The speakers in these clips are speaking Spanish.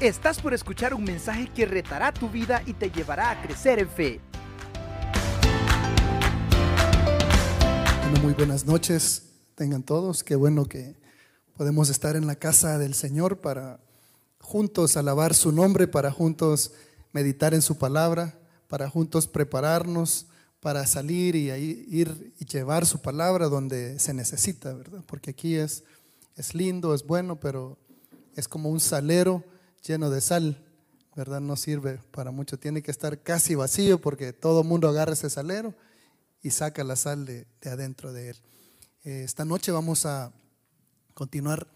Estás por escuchar un mensaje que retará tu vida y te llevará a crecer en fe. Bueno, muy buenas noches, tengan todos. Qué bueno que podemos estar en la casa del Señor para juntos alabar su nombre, para juntos meditar en su palabra, para juntos prepararnos para salir y ir y llevar su palabra donde se necesita, ¿verdad? Porque aquí es, es lindo, es bueno, pero es como un salero lleno de sal, ¿verdad? No sirve para mucho. Tiene que estar casi vacío porque todo mundo agarra ese salero y saca la sal de, adentro de él. Eh, esta noche vamos a continuar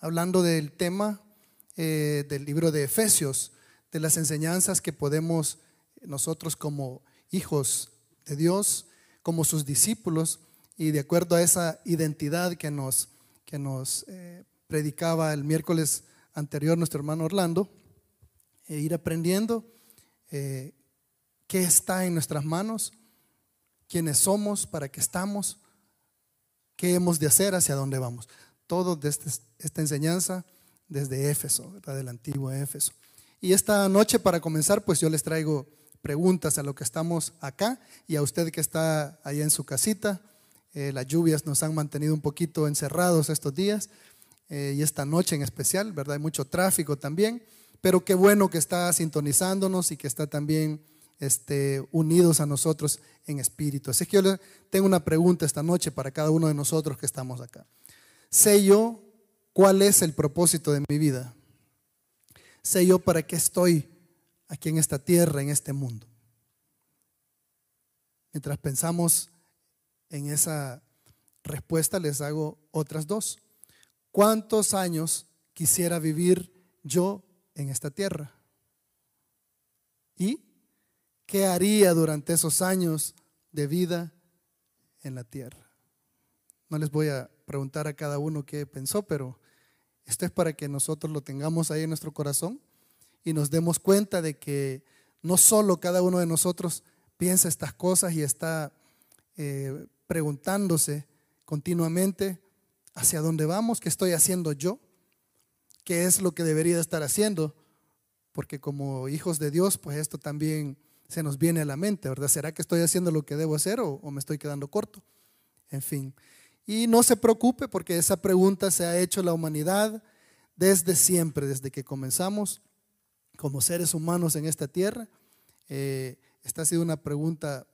hablando del tema eh, del libro de Efesios, de las enseñanzas que podemos nosotros como hijos de Dios, como sus discípulos, y de acuerdo a esa identidad que nos, que nos eh, predicaba el miércoles anterior nuestro hermano Orlando, e ir aprendiendo eh, qué está en nuestras manos, quiénes somos, para qué estamos, qué hemos de hacer, hacia dónde vamos. Todo desde esta enseñanza desde Éfeso, del antiguo Éfeso. Y esta noche para comenzar, pues yo les traigo preguntas a lo que estamos acá y a usted que está allá en su casita. Eh, las lluvias nos han mantenido un poquito encerrados estos días. Eh, y esta noche en especial, ¿verdad? Hay mucho tráfico también, pero qué bueno que está sintonizándonos y que está también este, unidos a nosotros en espíritu. Así que yo tengo una pregunta esta noche para cada uno de nosotros que estamos acá. ¿Sé yo cuál es el propósito de mi vida? ¿Sé yo para qué estoy aquí en esta tierra, en este mundo? Mientras pensamos en esa respuesta, les hago otras dos. ¿Cuántos años quisiera vivir yo en esta tierra? ¿Y qué haría durante esos años de vida en la tierra? No les voy a preguntar a cada uno qué pensó, pero esto es para que nosotros lo tengamos ahí en nuestro corazón y nos demos cuenta de que no solo cada uno de nosotros piensa estas cosas y está eh, preguntándose continuamente, hacia dónde vamos, qué estoy haciendo yo, qué es lo que debería estar haciendo, porque como hijos de Dios, pues esto también se nos viene a la mente, ¿verdad? ¿Será que estoy haciendo lo que debo hacer o, me estoy quedando corto? En fin. Y no se preocupe porque esa pregunta se ha hecho la humanidad desde siempre, desde que comenzamos como seres humanos en esta tierra. Eh, esta ha sido una pregunta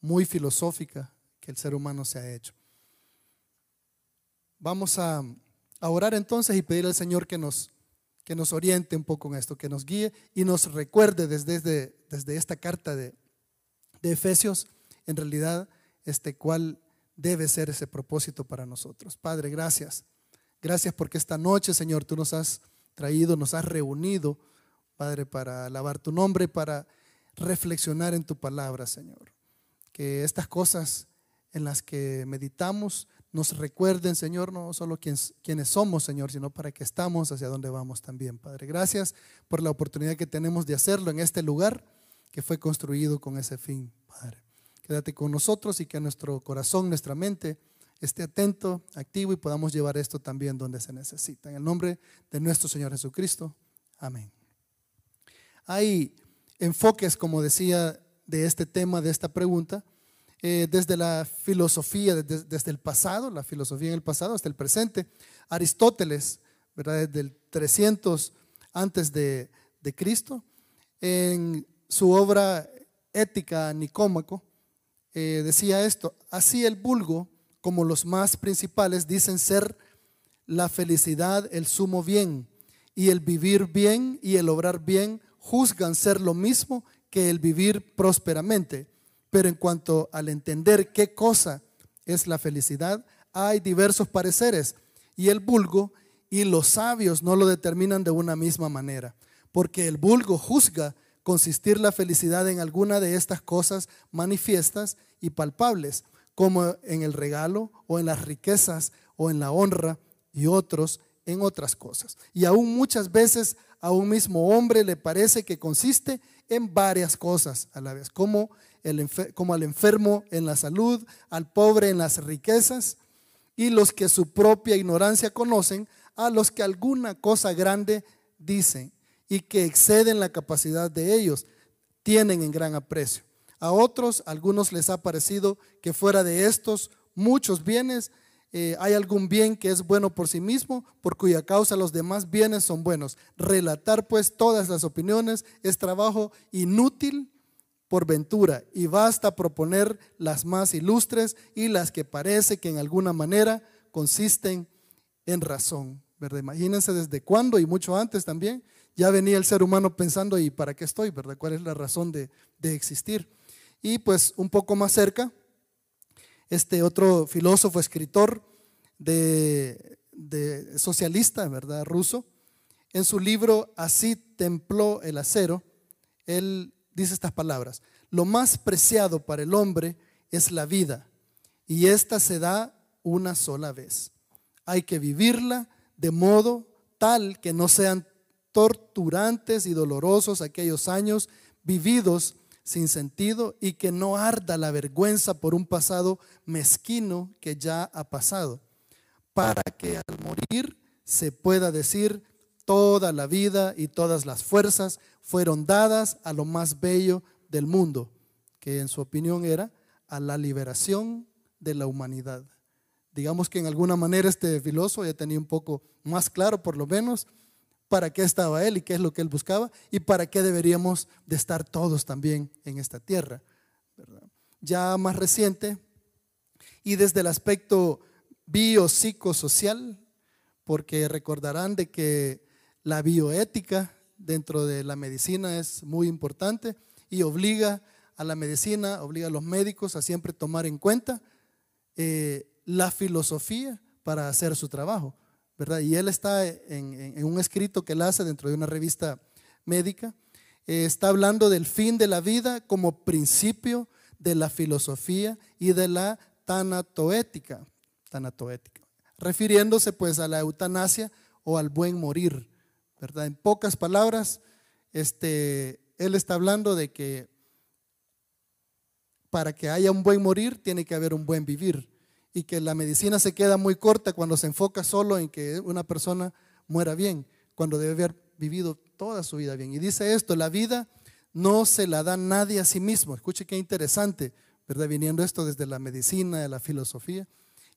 muy filosófica que el ser humano se ha hecho. Vamos a, orar entonces y pedir al Señor que nos, que nos oriente un poco en esto, que nos guíe y nos recuerde desde, desde, esta carta de, de, Efesios, en realidad, este, cuál debe ser ese propósito para nosotros. Padre, gracias. Gracias porque esta noche, Señor, tú nos has traído, nos has reunido, Padre, para alabar tu nombre, para reflexionar en tu palabra, Señor. Que estas cosas en las que meditamos nos recuerden, Señor, no solo quienes, somos, Señor, sino para que estamos hacia donde vamos también, Padre. Gracias por la oportunidad que tenemos de hacerlo en este lugar que fue construido con ese fin, Padre. Quédate con nosotros y que nuestro corazón, nuestra mente esté atento, activo y podamos llevar esto también donde se necesita. En el nombre de nuestro Señor Jesucristo. Amén. Hay enfoques, como decía, de este tema, de esta pregunta eh, desde la filosofía, desde, el pasado, la filosofía en el pasado hasta el presente. Aristóteles, ¿verdad? Desde el 300 antes de, Cristo, en su obra Ética Nicómaco, eh, decía esto, así el vulgo, como los más principales, dicen ser la felicidad el sumo bien, y el vivir bien y el obrar bien juzgan ser lo mismo que el vivir prósperamente pero en cuanto al entender qué cosa es la felicidad, hay diversos pareceres y el vulgo y los sabios no lo determinan de una misma manera, porque el vulgo juzga consistir la felicidad en alguna de estas cosas manifiestas y palpables, como en el regalo o en las riquezas o en la honra y otros en otras cosas. Y aún muchas veces a un mismo hombre le parece que consiste en varias cosas a la vez, como como al enfermo en la salud, al pobre en las riquezas, y los que su propia ignorancia conocen, a los que alguna cosa grande dicen, y que exceden la capacidad de ellos, tienen en gran aprecio. A otros, algunos les ha parecido que fuera de estos muchos bienes, eh, hay algún bien que es bueno por sí mismo, por cuya causa los demás bienes son buenos. Relatar pues todas las opiniones es trabajo inútil por ventura y basta proponer las más ilustres y las que parece que en alguna manera consisten en razón. ¿verdad? Imagínense desde cuándo y mucho antes también ya venía el ser humano pensando, ¿y para qué estoy? ¿verdad? ¿Cuál es la razón de, de existir? Y pues un poco más cerca, este otro filósofo, escritor de, socialista, ¿verdad? Ruso, en su libro Así templó el acero, él dice estas palabras, lo más preciado para el hombre es la vida y esta se da una sola vez. Hay que vivirla de modo tal que no sean torturantes y dolorosos aquellos años vividos sin sentido y que no arda la vergüenza por un pasado mezquino que ya ha pasado, para que al morir se pueda decir toda la vida y todas las fuerzas fueron dadas a lo más bello del mundo, que en su opinión era a la liberación de la humanidad. Digamos que en alguna manera este filósofo ya tenía un poco más claro, por lo menos, para qué estaba él y qué es lo que él buscaba y para qué deberíamos de estar todos también en esta tierra. Ya más reciente y desde el aspecto biopsicosocial, porque recordarán de que la bioética dentro de la medicina es muy importante y obliga a la medicina, obliga a los médicos a siempre tomar en cuenta eh, la filosofía para hacer su trabajo. Y él está en, un escrito que él hace dentro de una revista médica, eh, está hablando del fin de la vida como principio de la filosofía y de la tanatoética, tanatoética refiriéndose pues a la eutanasia o al buen morir, En pocas palabras, este, él está hablando de que para que haya un buen morir tiene que haber un buen vivir y que la medicina se queda muy corta cuando se enfoca solo en que una persona muera bien, cuando debe haber vivido toda su vida bien. Y dice esto, la vida no se la da nadie a sí mismo. Escuche qué interesante, ¿verdad? Viniendo esto desde la medicina, la filosofía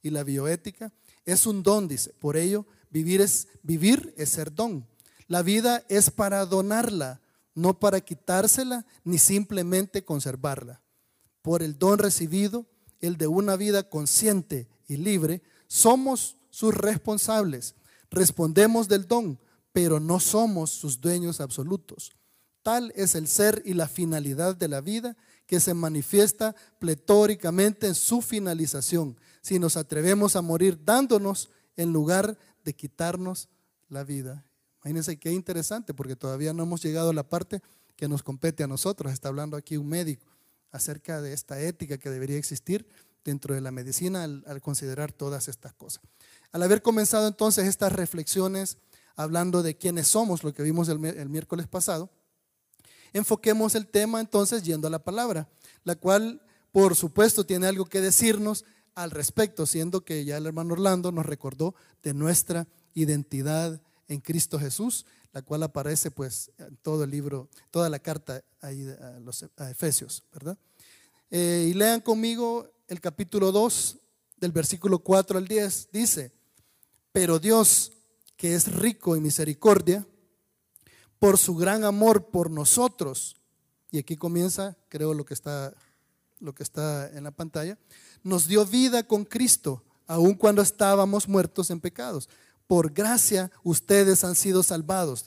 y la bioética. Es un don, dice. Por ello, vivir es, vivir es ser don. La vida es para donarla, no para quitársela ni simplemente conservarla. Por el don recibido, el de una vida consciente y libre, somos sus responsables. Respondemos del don, pero no somos sus dueños absolutos. Tal es el ser y la finalidad de la vida que se manifiesta pletóricamente en su finalización, si nos atrevemos a morir dándonos en lugar de quitarnos la vida. Imagínense qué interesante, porque todavía no hemos llegado a la parte que nos compete a nosotros. Está hablando aquí un médico acerca de esta ética que debería existir dentro de la medicina al, considerar todas estas cosas. Al haber comenzado entonces estas reflexiones hablando de quiénes somos, lo que vimos el, el miércoles pasado, enfoquemos el tema entonces yendo a la palabra, la cual por supuesto tiene algo que decirnos al respecto, siendo que ya el hermano Orlando nos recordó de nuestra identidad en Cristo Jesús, la cual aparece pues en todo el libro, toda la carta ahí a, los, Efesios, ¿verdad? Eh, y lean conmigo el capítulo 2 del versículo 4 al 10. Dice, pero Dios, que es rico en misericordia, por su gran amor por nosotros, y aquí comienza, creo, lo que está, lo que está en la pantalla, nos dio vida con Cristo, aun cuando estábamos muertos en pecados por gracia ustedes han sido salvados.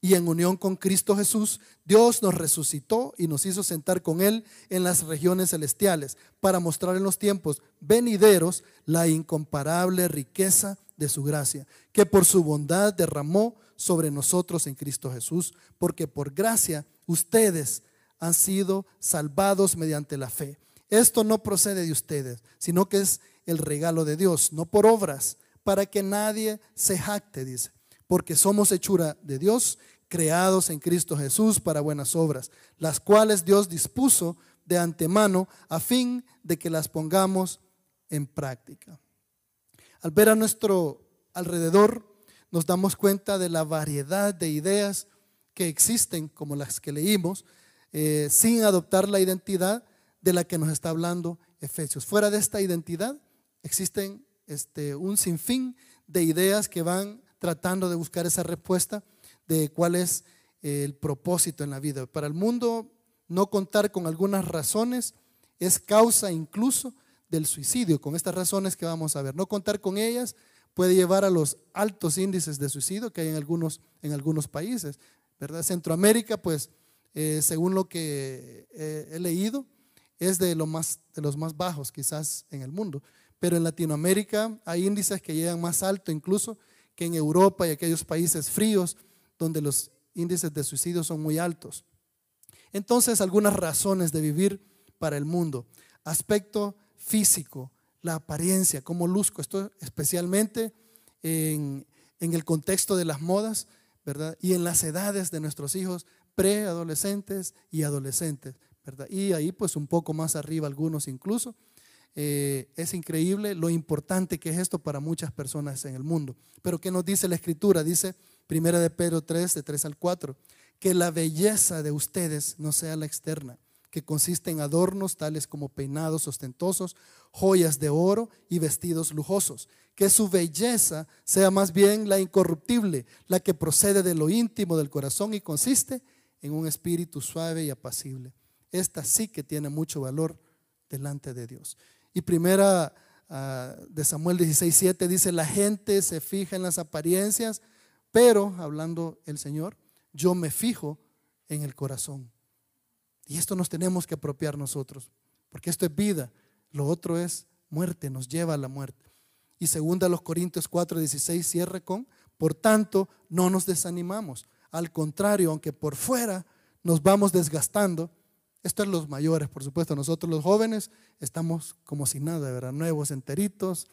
Y en unión con Cristo Jesús, Dios nos resucitó y nos hizo sentar con Él en las regiones celestiales para mostrar en los tiempos venideros la incomparable riqueza de su gracia, que por su bondad derramó sobre nosotros en Cristo Jesús, porque por gracia ustedes han sido salvados mediante la fe. Esto no procede de ustedes, sino que es el regalo de Dios, no por obras para que nadie se jacte, dice, porque somos hechura de Dios, creados en Cristo Jesús para buenas obras, las cuales Dios dispuso de antemano a fin de que las pongamos en práctica. Al ver a nuestro alrededor, nos damos cuenta de la variedad de ideas que existen, como las que leímos, eh, sin adoptar la identidad de la que nos está hablando Efesios. Fuera de esta identidad existen este, un sinfín de ideas que van tratando de buscar esa respuesta de cuál es el propósito en la vida. Para el mundo, no contar con algunas razones es causa incluso del suicidio, con estas razones que vamos a ver. No contar con ellas puede llevar a los altos índices de suicidio que hay en algunos, en algunos países. ¿verdad? Centroamérica, pues, eh, según lo que he leído, es de, lo más, de los más bajos quizás en el mundo. Pero en Latinoamérica hay índices que llegan más alto incluso que en Europa y aquellos países fríos donde los índices de suicidio son muy altos. Entonces, algunas razones de vivir para el mundo. Aspecto físico, la apariencia, cómo luzco. Esto especialmente en, en el contexto de las modas, ¿verdad? Y en las edades de nuestros hijos preadolescentes y adolescentes, ¿verdad? Y ahí pues un poco más arriba algunos incluso. Eh, es increíble lo importante que es esto para muchas personas en el mundo. Pero ¿qué nos dice la escritura? Dice Primera de Pedro 3, de 3 al 4, que la belleza de ustedes no sea la externa, que consiste en adornos tales como peinados ostentosos, joyas de oro y vestidos lujosos. Que su belleza sea más bien la incorruptible, la que procede de lo íntimo del corazón y consiste en un espíritu suave y apacible. Esta sí que tiene mucho valor delante de Dios. Y primera ah, de Samuel 16:7 dice, la gente se fija en las apariencias, pero, hablando el Señor, yo me fijo en el corazón. Y esto nos tenemos que apropiar nosotros, porque esto es vida, lo otro es muerte, nos lleva a la muerte. Y segunda los Corintios 4:16 cierra con, por tanto, no nos desanimamos. Al contrario, aunque por fuera nos vamos desgastando, esto es los mayores, por supuesto. Nosotros los jóvenes estamos como si nada, ¿verdad? Nuevos, enteritos,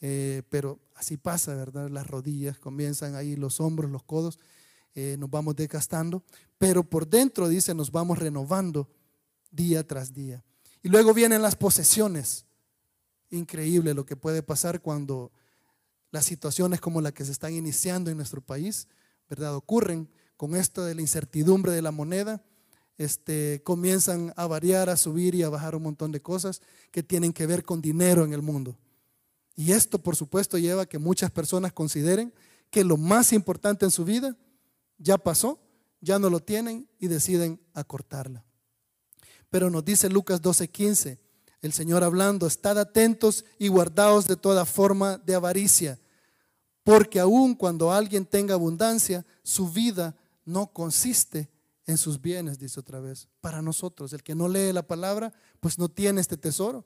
eh, pero así pasa, ¿verdad? Las rodillas comienzan ahí, los hombros, los codos, eh, nos vamos desgastando, pero por dentro, dice, nos vamos renovando día tras día. Y luego vienen las posesiones. Increíble lo que puede pasar cuando las situaciones como la que se están iniciando en nuestro país, ¿verdad? Ocurren con esto de la incertidumbre de la moneda este, comienzan a variar, a subir y a bajar un montón de cosas que tienen que ver con dinero en el mundo. Y esto, por supuesto, lleva a que muchas personas consideren que lo más importante en su vida ya pasó, ya no lo tienen y deciden acortarla. Pero nos dice Lucas 12:15, el Señor hablando, estad atentos y guardaos de toda forma de avaricia, porque aun cuando alguien tenga abundancia, su vida no consiste en sus bienes, dice otra vez, para nosotros. El que no lee la palabra, pues no tiene este tesoro,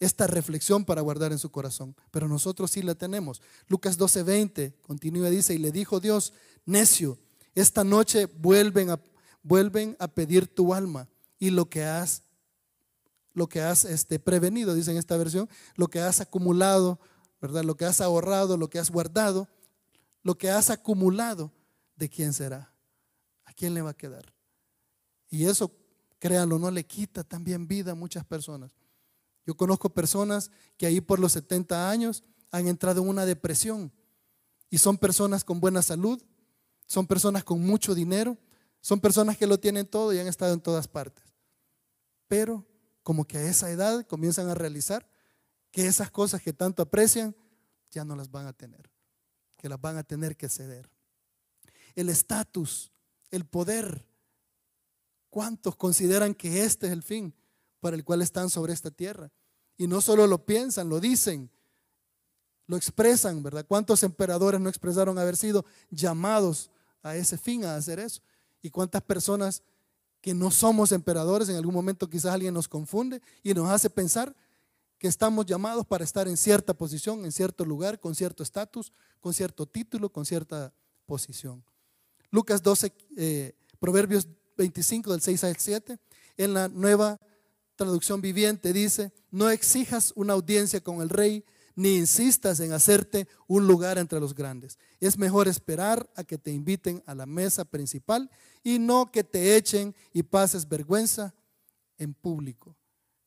esta reflexión para guardar en su corazón. Pero nosotros sí la tenemos. Lucas 12:20 continúa, dice, y le dijo Dios, necio, esta noche vuelven a, vuelven a pedir tu alma y lo que has, lo que has este, prevenido, dice en esta versión, lo que has acumulado, ¿verdad? Lo que has ahorrado, lo que has guardado, lo que has acumulado, ¿de quién será? ¿A quién le va a quedar? Y eso, créanlo, no le quita también vida a muchas personas. Yo conozco personas que ahí por los 70 años han entrado en una depresión y son personas con buena salud, son personas con mucho dinero, son personas que lo tienen todo y han estado en todas partes. Pero como que a esa edad comienzan a realizar que esas cosas que tanto aprecian ya no las van a tener, que las van a tener que ceder. El estatus, el poder, ¿Cuántos consideran que este es el fin para el cual están sobre esta tierra? Y no solo lo piensan, lo dicen, lo expresan, ¿verdad? ¿Cuántos emperadores no expresaron haber sido llamados a ese fin, a hacer eso? ¿Y cuántas personas que no somos emperadores, en algún momento quizás alguien nos confunde y nos hace pensar que estamos llamados para estar en cierta posición, en cierto lugar, con cierto estatus, con cierto título, con cierta posición? Lucas 12, eh, Proverbios 25 del 6 al 7, en la nueva traducción viviente dice, no exijas una audiencia con el rey, ni insistas en hacerte un lugar entre los grandes. Es mejor esperar a que te inviten a la mesa principal y no que te echen y pases vergüenza en público.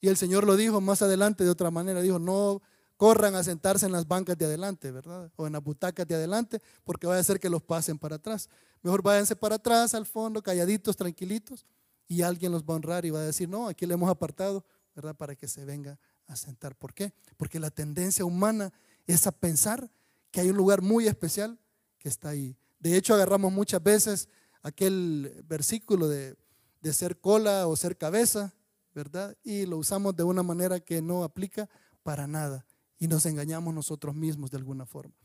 Y el Señor lo dijo más adelante de otra manera, dijo, no corran a sentarse en las bancas de adelante, ¿verdad? O en las butacas de adelante, porque va a hacer que los pasen para atrás. Mejor váyanse para atrás, al fondo, calladitos, tranquilitos, y alguien los va a honrar y va a decir, no, aquí le hemos apartado, ¿verdad? Para que se venga a sentar. ¿Por qué? Porque la tendencia humana es a pensar que hay un lugar muy especial que está ahí. De hecho, agarramos muchas veces aquel versículo de, de ser cola o ser cabeza, ¿verdad? Y lo usamos de una manera que no aplica para nada y nos engañamos nosotros mismos de alguna forma.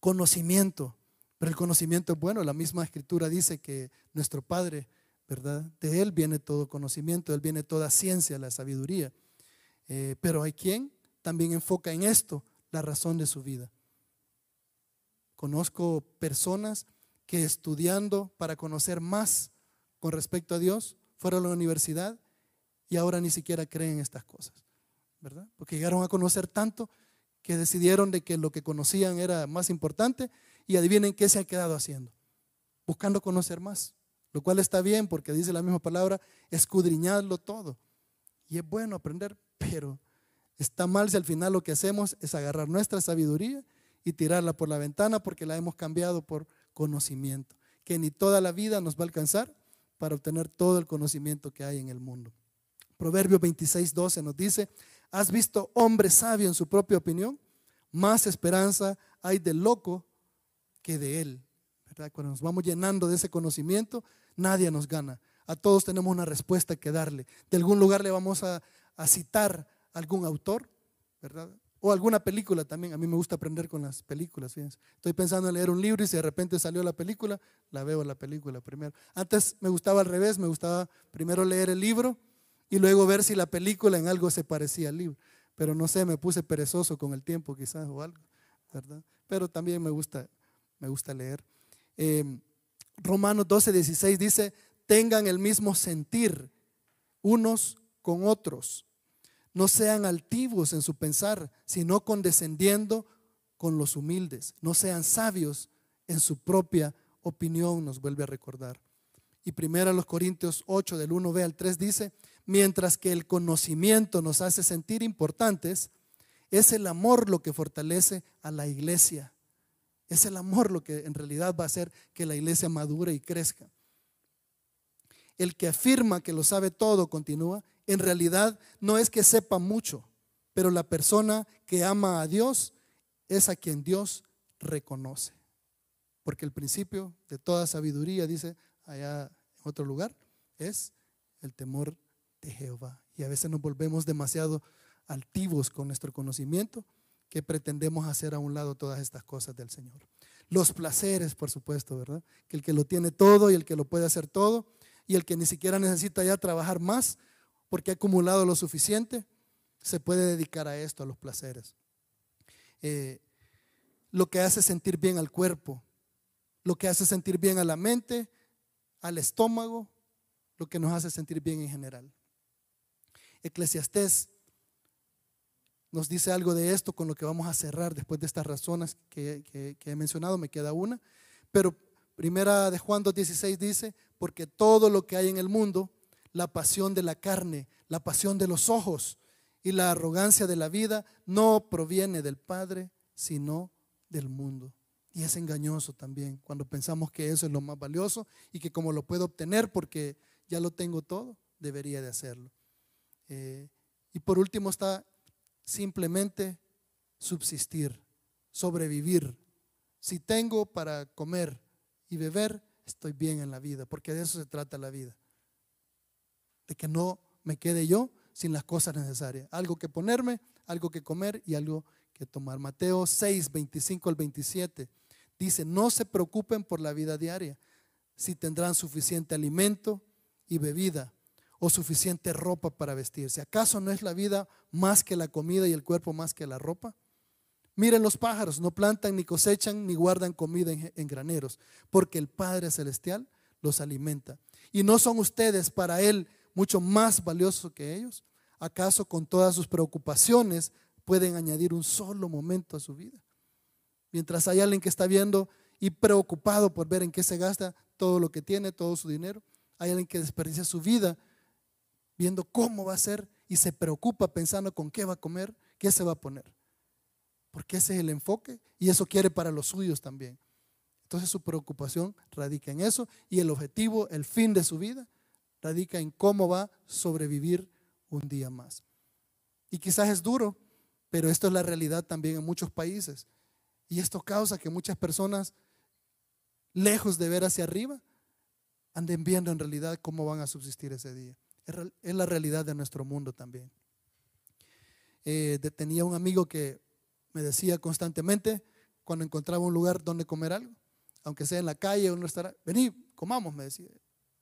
Conocimiento, pero el conocimiento es bueno, la misma escritura dice que nuestro Padre, ¿verdad? De Él viene todo conocimiento, de Él viene toda ciencia, la sabiduría. Eh, pero hay quien también enfoca en esto la razón de su vida. Conozco personas que estudiando para conocer más con respecto a Dios, fueron a la universidad y ahora ni siquiera creen estas cosas, ¿verdad? Porque llegaron a conocer tanto que decidieron de que lo que conocían era más importante y adivinen qué se han quedado haciendo, buscando conocer más, lo cual está bien porque dice la misma palabra, escudriñadlo todo. Y es bueno aprender, pero está mal si al final lo que hacemos es agarrar nuestra sabiduría y tirarla por la ventana porque la hemos cambiado por conocimiento, que ni toda la vida nos va a alcanzar para obtener todo el conocimiento que hay en el mundo. Proverbio 26, 12 nos dice, ¿has visto hombre sabio en su propia opinión? Más esperanza hay del loco que de él. Cuando nos vamos llenando de ese conocimiento, nadie nos gana. A todos tenemos una respuesta que darle. De algún lugar le vamos a, a citar algún autor, ¿verdad? O alguna película también. A mí me gusta aprender con las películas. Fíjense. Estoy pensando en leer un libro y si de repente salió la película, la veo la película primero. Antes me gustaba al revés, me gustaba primero leer el libro y luego ver si la película en algo se parecía al libro. Pero no sé, me puse perezoso con el tiempo quizás o algo, ¿verdad? Pero también me gusta, me gusta leer. Em, Romanos 12, 16 dice, tengan el mismo sentir unos con otros no sean altivos en su pensar, sino condescendiendo con los humildes. No sean sabios en su propia opinión, nos vuelve a recordar. Y primero los Corintios 8 del 1b al 3 dice, mientras que el conocimiento nos hace sentir importantes, es el amor lo que fortalece a la iglesia. Es el amor lo que en realidad va a hacer que la iglesia madure y crezca. El que afirma que lo sabe todo, continúa, en realidad no es que sepa mucho, pero la persona que ama a Dios es a quien Dios reconoce. Porque el principio de toda sabiduría, dice allá en otro lugar, es el temor de Jehová. Y a veces nos volvemos demasiado altivos con nuestro conocimiento que pretendemos hacer a un lado todas estas cosas del Señor. Los placeres, por supuesto, ¿verdad? Que el que lo tiene todo y el que lo puede hacer todo y el que ni siquiera necesita ya trabajar más, porque ha acumulado lo suficiente, se puede dedicar a esto, a los placeres. Eh, lo que hace sentir bien al cuerpo, lo que hace sentir bien a la mente, al estómago, lo que nos hace sentir bien en general. Eclesiastés nos dice algo de esto con lo que vamos a cerrar después de estas razones que, he mencionado, me queda una, pero primera de Juan 2.16 dice, porque todo lo que hay en el mundo, la pasión de la carne, la pasión de los ojos y la arrogancia de la vida no proviene del Padre, sino del mundo. Y es engañoso también cuando pensamos que eso es lo más valioso y que como lo puedo obtener porque ya lo tengo todo, debería de hacerlo. Eh, y por último está simplemente subsistir, sobrevivir. Si tengo para comer y beber, estoy bien en la vida, porque de eso se trata la vida de que no me quede yo sin las cosas necesarias. Algo que ponerme, algo que comer y algo que tomar. Mateo 6, 25 al 27 dice, no se preocupen por la vida diaria, si tendrán suficiente alimento y bebida o suficiente ropa para vestirse. ¿Acaso no es la vida más que la comida y el cuerpo más que la ropa? Miren los pájaros, no plantan ni cosechan ni guardan comida en, en graneros, porque el Padre Celestial los alimenta. Y no son ustedes para Él mucho más valioso que ellos? ¿Acaso con todas sus preocupaciones pueden añadir un solo momento a su vida? Mientras hay alguien que está viendo y preocupado por ver en qué se gasta todo lo que tiene, todo su dinero, hay alguien que desperdicia su vida viendo cómo va a ser y se preocupa pensando con qué va a comer, qué se va a poner? Porque ese es el enfoque y eso quiere para los suyos también. Entonces su preocupación radica en eso y el objetivo, el fin de su vida, radica en cómo va a sobrevivir un día más. Y quizás es duro, pero esto es la realidad también en muchos países. Y esto causa que muchas personas, lejos de ver hacia arriba, anden viendo en realidad cómo van a subsistir ese día. Es la realidad de nuestro mundo también. Eh, tenía un amigo que me decía constantemente, cuando encontraba un lugar donde comer algo, aunque sea en la calle o en un restaurante, vení, comamos, me decía.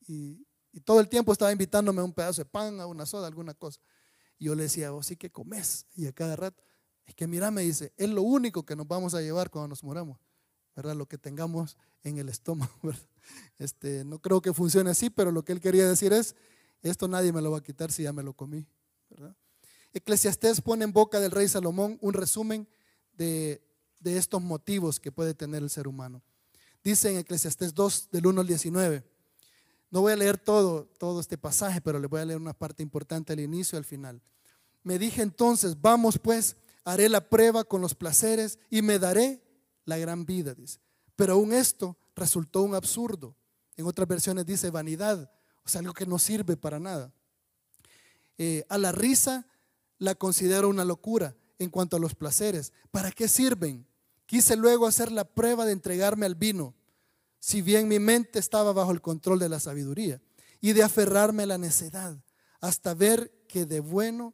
Y, todo el tiempo estaba invitándome a un pedazo de pan, a una soda, alguna cosa. Y yo le decía, vos sí que comes. Y a cada rato, es que mira, me dice, es lo único que nos vamos a llevar cuando nos moramos, ¿verdad? Lo que tengamos en el estómago, Este, no creo que funcione así, pero lo que él quería decir es, esto nadie me lo va a quitar si ya me lo comí, ¿verdad? Eclesiastés pone en boca del rey Salomón un resumen de, de estos motivos que puede tener el ser humano. Dice en Eclesiastés 2, del 1 al 19, no voy a leer todo, todo este pasaje, pero le voy a leer una parte importante al inicio y al final. Me dije entonces, vamos pues, haré la prueba con los placeres y me daré la gran vida, dice. Pero aún esto resultó un absurdo. En otras versiones dice vanidad, o sea, algo que no sirve para nada. Eh, a la risa la considero una locura en cuanto a los placeres. ¿Para qué sirven? Quise luego hacer la prueba de entregarme al vino si bien mi mente estaba bajo el control de la sabiduría, y de aferrarme a la necedad, hasta ver que de bueno,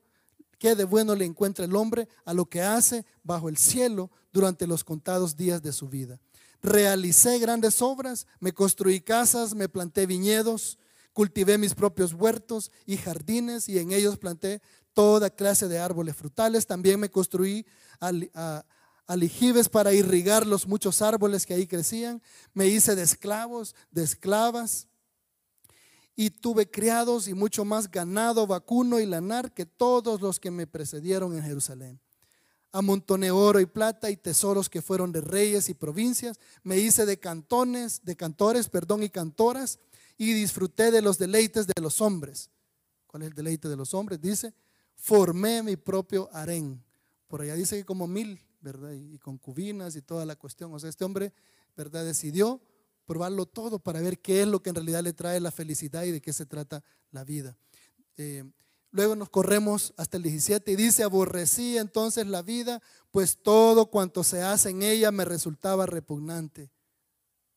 de bueno le encuentra el hombre a lo que hace bajo el cielo durante los contados días de su vida. Realicé grandes obras, me construí casas, me planté viñedos, cultivé mis propios huertos y jardines y en ellos planté toda clase de árboles frutales. También me construí a, alijibes para irrigar los muchos árboles que ahí crecían. Me hice de esclavos, de esclavas. Y tuve criados y mucho más ganado, vacuno y lanar que todos los que me precedieron en Jerusalén. Amontoné oro y plata y tesoros que fueron de reyes y provincias. Me hice de cantones, de cantores, perdón, y cantoras. Y disfruté de los deleites de los hombres. ¿Cuál es el deleite de los hombres? Dice, formé mi propio harén. Por allá dice que como mil ¿verdad? Y concubinas y toda la cuestión. O sea, este hombre, ¿verdad? Decidió probarlo todo para ver qué es lo que en realidad le trae la felicidad y de qué se trata la vida. Eh, luego nos corremos hasta el 17 y dice, aborrecí entonces la vida, pues todo cuanto se hace en ella me resultaba repugnante.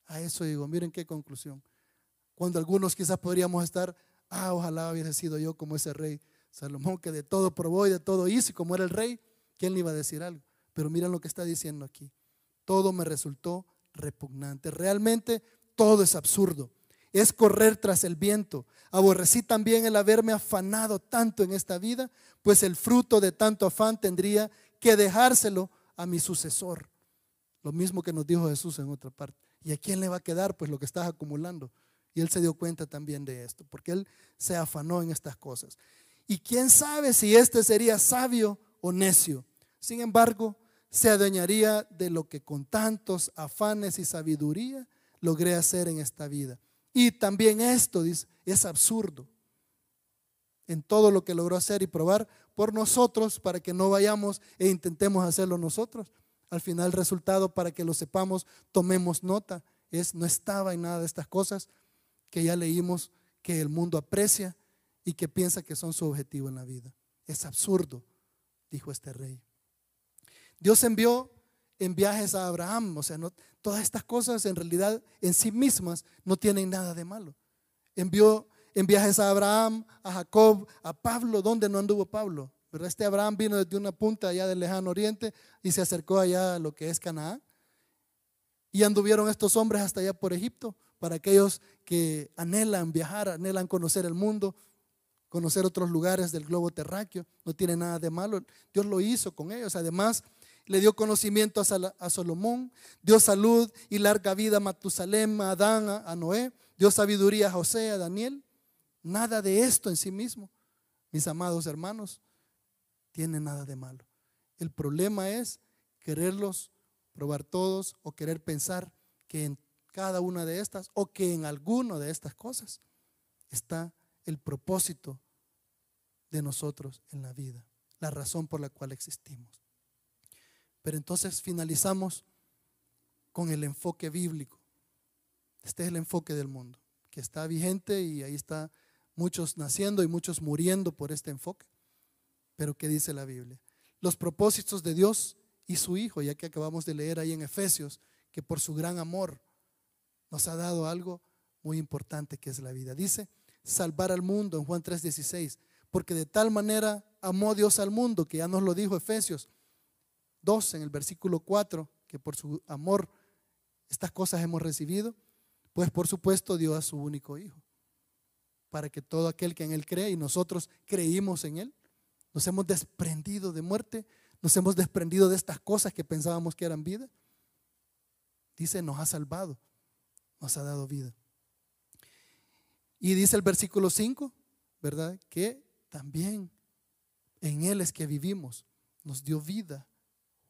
A eso digo, miren qué conclusión. Cuando algunos quizás podríamos estar, ah, ojalá hubiese sido yo como ese rey Salomón, que de todo probó y de todo hizo, y como era el rey, ¿quién le iba a decir algo? Pero miren lo que está diciendo aquí. Todo me resultó repugnante. Realmente todo es absurdo. Es correr tras el viento. Aborrecí también el haberme afanado tanto en esta vida, pues el fruto de tanto afán tendría que dejárselo a mi sucesor. Lo mismo que nos dijo Jesús en otra parte. ¿Y a quién le va a quedar? Pues lo que estás acumulando. Y él se dio cuenta también de esto, porque él se afanó en estas cosas. Y quién sabe si este sería sabio o necio. Sin embargo, se adueñaría de lo que con tantos afanes y sabiduría logré hacer en esta vida. Y también esto es absurdo en todo lo que logró hacer y probar por nosotros para que no vayamos e intentemos hacerlo nosotros. Al final el resultado para que lo sepamos, tomemos nota, es no estaba en nada de estas cosas que ya leímos que el mundo aprecia y que piensa que son su objetivo en la vida. Es absurdo, dijo este rey. Dios envió en viajes a Abraham, o sea, no, todas estas cosas en realidad en sí mismas no tienen nada de malo. Envió en viajes a Abraham, a Jacob, a Pablo, ¿dónde no anduvo Pablo? Pero este Abraham vino desde una punta allá del lejano oriente y se acercó allá a lo que es Canaán. Y anduvieron estos hombres hasta allá por Egipto, para aquellos que anhelan viajar, anhelan conocer el mundo, conocer otros lugares del globo terráqueo. No tiene nada de malo. Dios lo hizo con ellos. Además, le dio conocimiento a Salomón, dio salud y larga vida a Matusalem, a Adán, a Noé, dio sabiduría a José, a Daniel. Nada de esto en sí mismo, mis amados hermanos, tiene nada de malo. El problema es quererlos probar todos o querer pensar que en cada una de estas o que en alguna de estas cosas está el propósito de nosotros en la vida. la razón por la cual existimos. Pero entonces finalizamos con el enfoque bíblico. Este es el enfoque del mundo, que está vigente y ahí está muchos naciendo y muchos muriendo por este enfoque. Pero ¿qué dice la Biblia? Los propósitos de Dios y su Hijo, ya que acabamos de leer ahí en Efesios, que por su gran amor nos ha dado algo muy importante que es la vida. Dice, salvar al mundo en Juan 3:16, porque de tal manera amó Dios al mundo, que ya nos lo dijo Efesios 2 en el versículo 4, que por su amor estas cosas hemos recibido, pues por supuesto dio a su único Hijo, para que todo aquel que en Él cree, y nosotros creímos en Él, nos hemos desprendido de muerte, nos hemos desprendido de estas cosas que pensábamos que eran vida. Dice, nos ha salvado, nos ha dado vida. Y dice el versículo 5, ¿verdad? Que también en Él es que vivimos, nos dio vida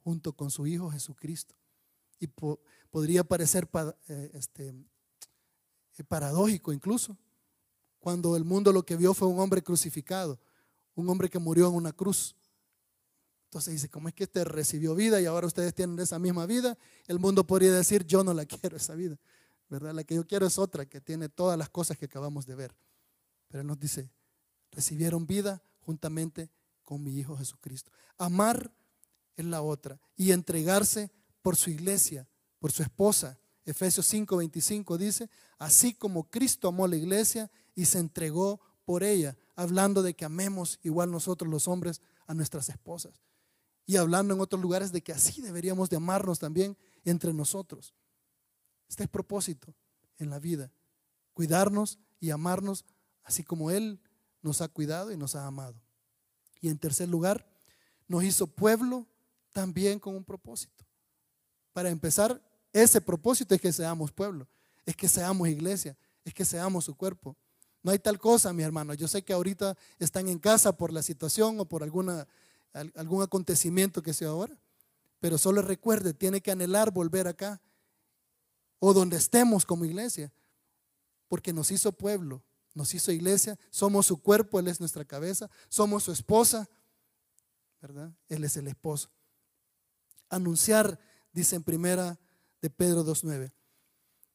junto con su Hijo Jesucristo. Y podría parecer eh, este, eh, paradójico incluso, cuando el mundo lo que vio fue un hombre crucificado, un hombre que murió en una cruz. Entonces dice, ¿cómo es que este recibió vida y ahora ustedes tienen esa misma vida? El mundo podría decir, yo no la quiero esa vida, ¿verdad? La que yo quiero es otra, que tiene todas las cosas que acabamos de ver. Pero Él nos dice, recibieron vida juntamente con mi Hijo Jesucristo. Amar es la otra. Y entregarse por su iglesia, por su esposa. Efesios 5:25 dice, así como Cristo amó la iglesia y se entregó por ella, hablando de que amemos igual nosotros los hombres a nuestras esposas. Y hablando en otros lugares de que así deberíamos de amarnos también entre nosotros. Este es propósito en la vida, cuidarnos y amarnos así como Él nos ha cuidado y nos ha amado. Y en tercer lugar, nos hizo pueblo también con un propósito. Para empezar, ese propósito es que seamos pueblo, es que seamos iglesia, es que seamos su cuerpo. No hay tal cosa, mi hermano. Yo sé que ahorita están en casa por la situación o por alguna, algún acontecimiento que sea ahora, pero solo recuerde, tiene que anhelar volver acá o donde estemos como iglesia, porque nos hizo pueblo, nos hizo iglesia, somos su cuerpo, Él es nuestra cabeza, somos su esposa, ¿verdad? Él es el esposo. Anunciar, dice en primera de Pedro 2.9,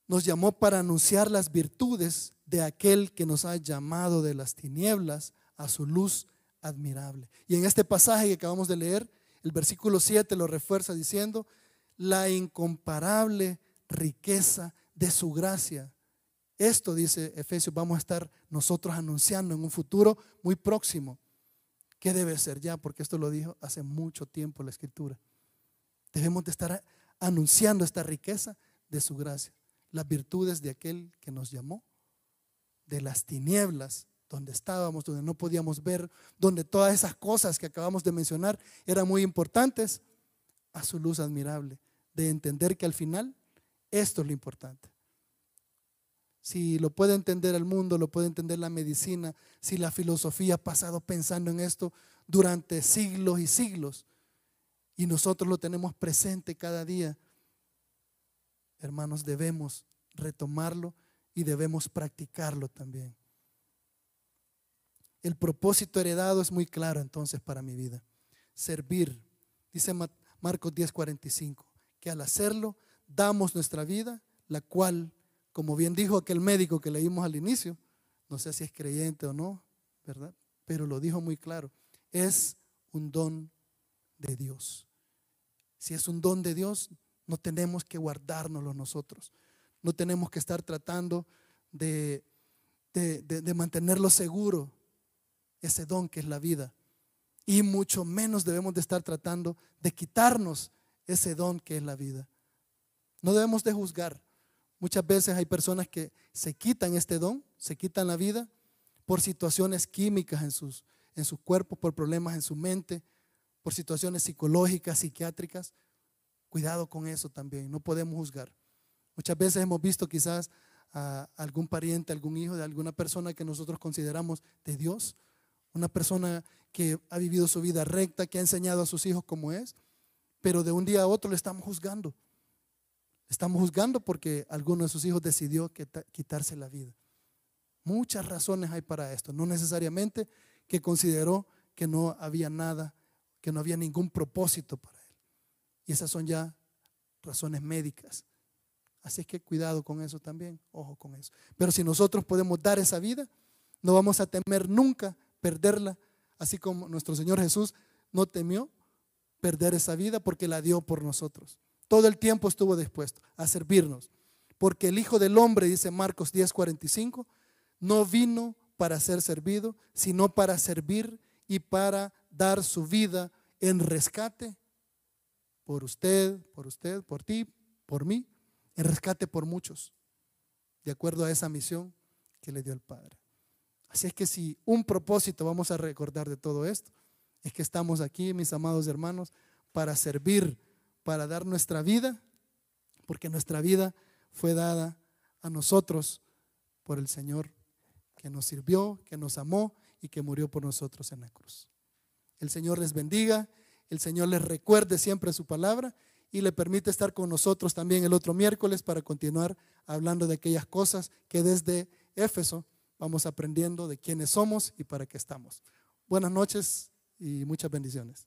nos llamó para anunciar las virtudes de aquel que nos ha llamado de las tinieblas a su luz admirable. Y en este pasaje que acabamos de leer, el versículo 7 lo refuerza diciendo, la incomparable riqueza de su gracia esto, dice Efesios, vamos a estar nosotros anunciando en un futuro muy próximo. ¿Qué debe ser ya? Porque esto lo dijo hace mucho tiempo la Escritura. Debemos de estar anunciando esta riqueza de su gracia, las virtudes de aquel que nos llamó, de las tinieblas donde estábamos, donde no podíamos ver, donde todas esas cosas que acabamos de mencionar eran muy importantes, a su luz admirable, de entender que al final esto es lo importante si lo puede entender el mundo, lo puede entender la medicina, si la filosofía ha pasado pensando en esto durante siglos y siglos y nosotros lo tenemos presente cada día, hermanos, debemos retomarlo y debemos practicarlo también. El propósito heredado es muy claro entonces para mi vida. Servir, dice Marcos 10:45, que al hacerlo damos nuestra vida, la cual como bien dijo aquel médico que leímos al inicio, no sé si es creyente o no, ¿verdad? Pero lo dijo muy claro, es un don de Dios. Si es un don de Dios, no tenemos que guardárnoslo nosotros. No tenemos que estar tratando de, de, de mantenerlo seguro, ese don que es la vida. Y mucho menos debemos de estar tratando de quitarnos ese don que es la vida. No debemos de juzgar. Muchas veces hay personas que se quitan este don, se quitan la vida por situaciones químicas en sus, en sus cuerpos, por problemas en su mente, por situaciones psicológicas, psiquiátricas. Cuidado con eso también, no podemos juzgar. Muchas veces hemos visto quizás a algún pariente, algún hijo de alguna persona que nosotros consideramos de Dios, una persona que ha vivido su vida recta, que ha enseñado a sus hijos como es, pero de un día a otro le estamos juzgando Estamos juzgando porque alguno de sus hijos decidió quitarse la vida. Muchas razones hay para esto. No necesariamente que consideró que no había nada que no había ningún propósito para él. Y esas son ya razones médicas. Así es que cuidado con eso también, ojo con eso. Pero si nosotros podemos dar esa vida, no vamos a temer nunca perderla, así como nuestro Señor Jesús no temió perder esa vida porque la dio por nosotros. Todo el tiempo estuvo dispuesto a servirnos. Porque el Hijo del Hombre, dice Marcos 10:45, no vino para ser servido, sino para servir y para dar su vida en rescate por usted, por usted, por ti, por mí, en rescate por muchos, de acuerdo a esa misión que le dio el Padre. Así es que si un propósito vamos a recordar de todo esto, es que estamos aquí, mis amados hermanos, para servir, para dar nuestra vida, porque nuestra vida fue dada a nosotros por el Señor que nos sirvió, que nos amó y que murió por nosotros en la cruz. El Señor les bendiga, el Señor les recuerde siempre su palabra y le permite estar con nosotros también el otro miércoles para continuar hablando de aquellas cosas que desde Éfeso vamos aprendiendo de quiénes somos y para qué estamos. Buenas noches y muchas bendiciones.